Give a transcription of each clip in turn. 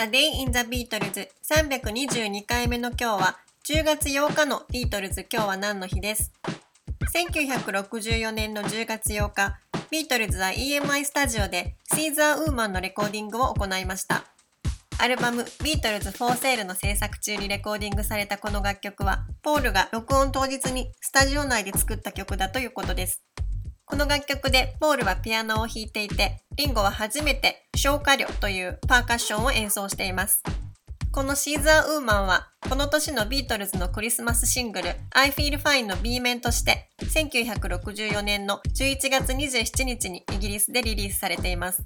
A Day in the Beatles 322回目の今日は10月8日のビートルズ。今日は何の日です？1964年の10月8日ビートルズは EMI スタジオで She's a Woman のレコーディングを行いました。アルバムビートルズ・フォー・セールの制作中にレコーディングされたこの楽曲はポールが録音当日にスタジオ内で作った曲だということです。この楽曲でポールはピアノを弾いていて、リンゴは初めて消火量というパーカッションを演奏しています。このシーザーウーマンは、この年のビートルズのクリスマスシングル I Feel Fine の B 面として、1964年の11月27日にイギリスでリリースされています。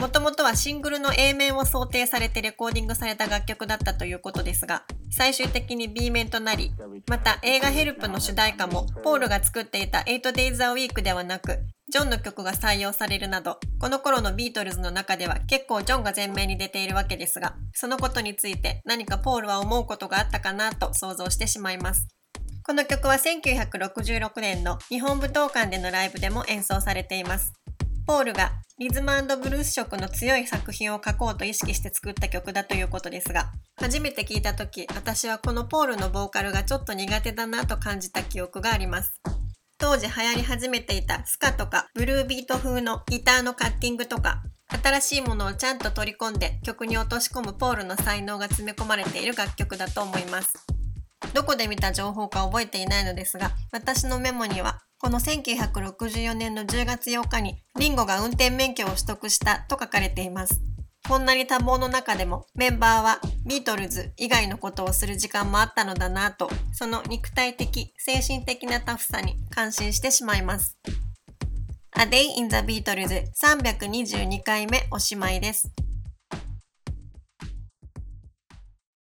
もともとはシングルの A 面を想定されてレコーディングされた楽曲だったということですが、最終的に B 面となり、また映画ヘルプの主題歌もポールが作っていた 8days a week ではなく、ジョンの曲が採用されるなど、この頃のビートルズの中では結構ジョンが前面に出ているわけですが、そのことについて何かポールは思うことがあったかなと想像してしまいます。この曲は1966年の日本武道館でのライブでも演奏されています。ポールがリズムブルース色の強い作品を書こうと意識して作った曲だということですが、初めて聞いた時、私はこのポールのボーカルがちょっと苦手だなと感じた記憶があります。当時流行り始めていたスカとかブルービート風のギターのカッティングとか、新しいものをちゃんと取り込んで曲に落とし込むポールの才能が詰め込まれている楽曲だと思います。どこで見た情報か覚えていないのですが、私のメモにはこの1964年の10月8日にリンゴが運転免許を取得したと書かれています。こんなに多忙の中でもメンバーはビートルズ以外のことをする時間もあったのだなと、その肉体的、精神的なタフさに感心してしまいます。A Day in the Beatles 322回目おしまいです。